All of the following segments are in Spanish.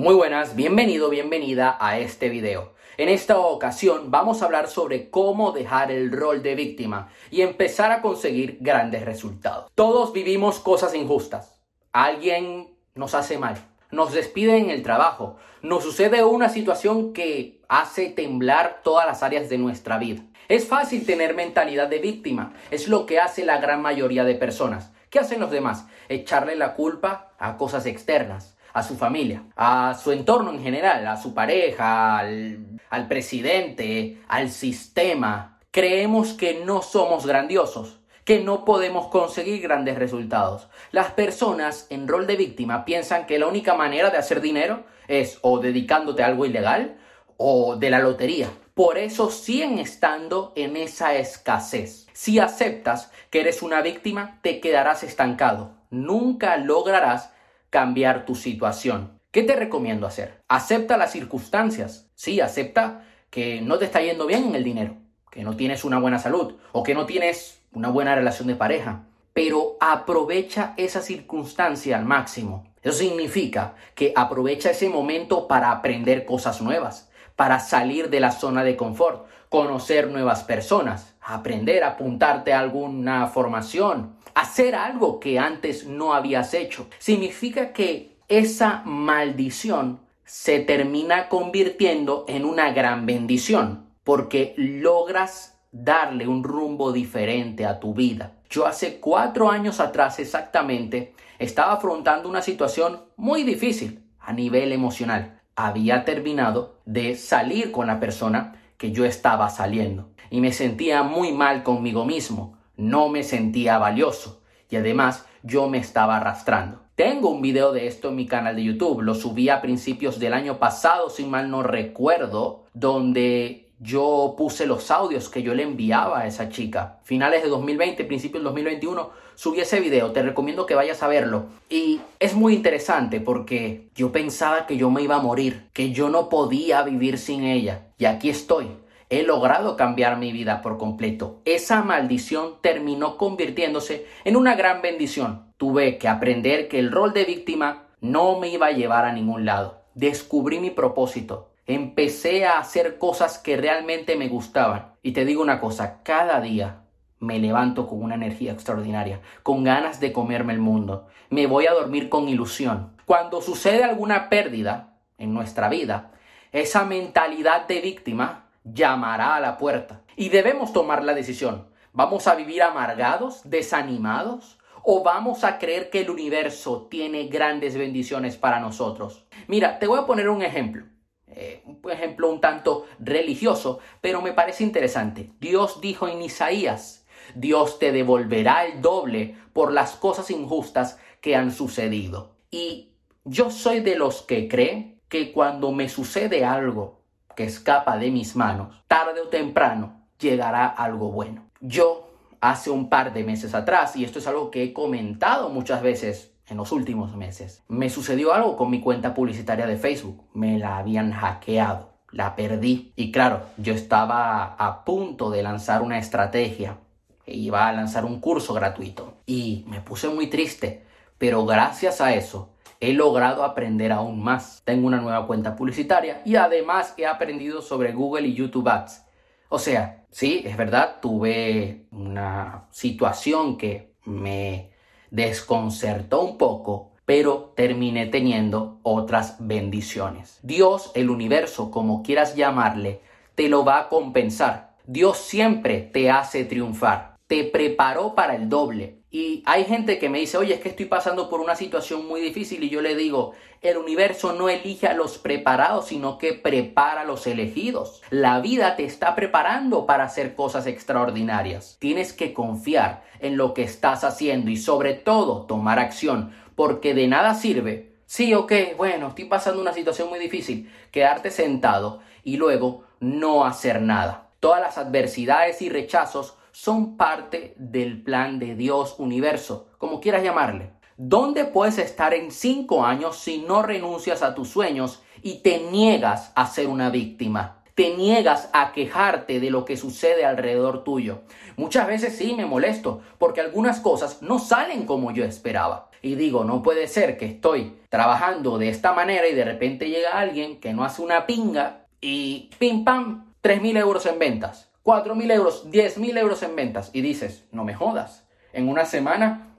Muy buenas, bienvenido, bienvenida a este video. En esta ocasión vamos a hablar sobre cómo dejar el rol de víctima y empezar a conseguir grandes resultados. Todos vivimos cosas injustas. Alguien nos hace mal, nos despide en el trabajo, nos sucede una situación que hace temblar todas las áreas de nuestra vida. Es fácil tener mentalidad de víctima, es lo que hace la gran mayoría de personas. ¿Qué hacen los demás? Echarle la culpa a cosas externas a su familia, a su entorno en general, a su pareja, al, presidente, al sistema. Creemos que no somos grandiosos, que no podemos conseguir grandes resultados. Las personas en rol de víctima piensan que la única manera de hacer dinero es o dedicándote a algo ilegal o de la lotería. Por eso siguen estando en esa escasez. Si aceptas que eres una víctima, te quedarás estancado. Nunca lograrás cambiar tu situación. ¿Qué te recomiendo hacer? Acepta las circunstancias. Sí, acepta que no te está yendo bien en el dinero, que no tienes una buena salud o que no tienes una buena relación de pareja. Pero aprovecha esa circunstancia al máximo. Eso significa que aprovecha ese momento para aprender cosas nuevas, para salir de la zona de confort, conocer nuevas personas, aprender, apuntarte a alguna formación, hacer algo que antes no habías hecho. Significa que esa maldición se termina convirtiendo en una gran bendición, porque logras darle un rumbo diferente a tu vida. Yo hace cuatro años atrás exactamente estaba afrontando una situación muy difícil a nivel emocional. Había terminado de salir con la persona que yo estaba saliendo. Y me sentía muy mal conmigo mismo. No me sentía valioso. Y además yo me estaba arrastrando. Tengo un video de esto en mi canal de YouTube, lo subí a principios del año pasado, si mal no recuerdo, donde yo puse los audios que yo le enviaba a esa chica. Finales de 2020, principios del 2021, subí ese video, te recomiendo que vayas a verlo. Y es muy interesante porque yo pensaba que yo me iba a morir, que yo no podía vivir sin ella. Y aquí estoy he logrado cambiar mi vida por completo. Esa maldición terminó convirtiéndose en una gran bendición. Tuve que aprender que el rol de víctima no me iba a llevar a ningún lado. Descubrí mi propósito. Empecé a hacer cosas que realmente me gustaban. Y te digo una cosa, cada día me levanto con una energía extraordinaria, con ganas de comerme el mundo. Me voy a dormir con ilusión. Cuando sucede alguna pérdida en nuestra vida, esa mentalidad de víctima llamará a la puerta. Y debemos tomar la decisión. ¿Vamos a vivir amargados, desanimados? ¿O vamos a creer que el universo tiene grandes bendiciones para nosotros? Mira, te voy a poner un ejemplo. Eh, un ejemplo un tanto religioso, pero me parece interesante. Dios dijo en Isaías, Dios te devolverá el doble por las cosas injustas que han sucedido. Y yo soy de los que cree que cuando me sucede algo que escapa de mis manos, tarde o temprano llegará algo bueno. Yo hace un par de meses atrás, y esto es algo que he comentado muchas veces en los últimos meses, me sucedió algo con mi cuenta publicitaria de Facebook. Me la habían hackeado, la perdí. Y claro, yo estaba a punto de lanzar una estrategia. E iba a lanzar un curso gratuito. Y me puse muy triste. Pero gracias a eso, he logrado aprender aún más. Tengo una nueva cuenta publicitaria y además he aprendido sobre Google y YouTube Ads. O sea, sí, es verdad, tuve una situación que me desconcertó un poco, pero terminé teniendo otras bendiciones. Dios, el universo, como quieras llamarle, te lo va a compensar. Dios siempre te hace triunfar. Te preparó para el doble. Y hay gente que me dice, oye, es que estoy pasando por una situación muy difícil y yo le digo, el universo no elige a los preparados, sino que prepara a los elegidos. La vida te está preparando para hacer cosas extraordinarias. Tienes que confiar en lo que estás haciendo y sobre todo tomar acción, porque de nada sirve. Sí, ok, bueno, estoy pasando una situación muy difícil, quedarte sentado y luego no hacer nada. Todas las adversidades y rechazos son parte del plan de Dios universo, como quieras llamarle. ¿Dónde puedes estar en cinco años si no renuncias a tus sueños y te niegas a ser una víctima? te niegas a quejarte de lo que sucede alrededor tuyo. Muchas veces sí me molesto porque algunas cosas no salen como yo esperaba. Y digo, no puede ser que estoy trabajando de esta manera y de repente llega alguien que no hace una pinga y pim pam, 3.000 euros en ventas, 4.000 euros, 10.000 euros en ventas. Y dices, no me jodas, en una semana.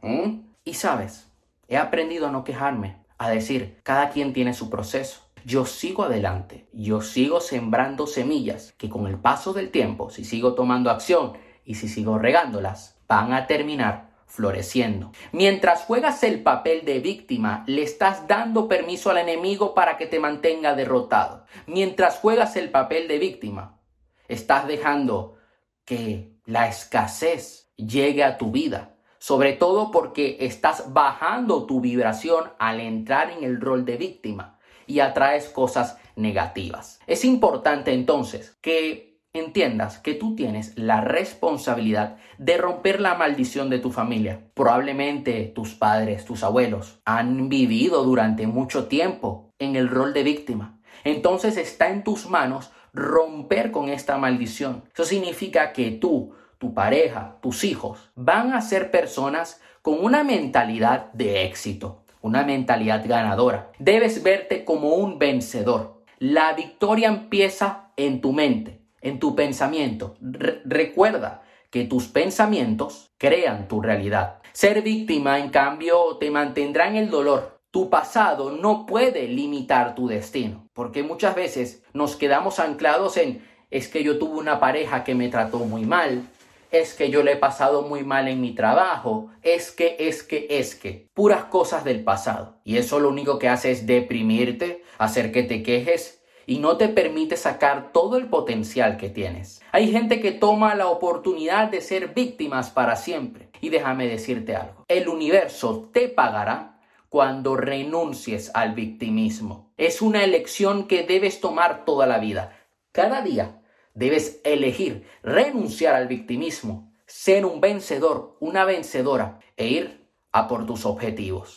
Y sabes, he aprendido a no quejarme, a decir, cada quien tiene su proceso yo sigo adelante, yo sigo sembrando semillas que con el paso del tiempo, si sigo tomando acción y si sigo regándolas, van a terminar floreciendo. Mientras juegas el papel de víctima, le estás dando permiso al enemigo para que te mantenga derrotado. Mientras juegas el papel de víctima, estás dejando que la escasez llegue a tu vida. Sobre todo porque estás bajando tu vibración al entrar en el rol de víctima y atraes cosas negativas. Es importante entonces que entiendas que tú tienes la responsabilidad de romper la maldición de tu familia. Probablemente tus padres, tus abuelos han vivido durante mucho tiempo en el rol de víctima. Entonces está en tus manos romper con esta maldición. Eso significa que tú, tu pareja, tus hijos van a ser personas con una mentalidad de éxito una mentalidad ganadora. Debes verte como un vencedor. La victoria empieza en tu mente, en tu pensamiento. recuerda que tus pensamientos crean tu realidad. Ser víctima, en cambio, te mantendrá en el dolor. Tu pasado no puede limitar tu destino, porque muchas veces nos quedamos anclados en es que yo tuve una pareja que me trató muy mal, es que yo le he pasado muy mal en mi trabajo, es que, es que, es que, puras cosas del pasado. Y eso lo único que hace es deprimirte, hacer que te quejes y no te permite sacar todo el potencial que tienes. Hay gente que toma la oportunidad de ser víctimas para siempre. Y déjame decirte algo, el universo te pagará cuando renuncies al victimismo. Es una elección que debes tomar toda la vida. Cada día Debes elegir renunciar al victimismo, ser un vencedor, una vencedora e ir a por tus objetivos.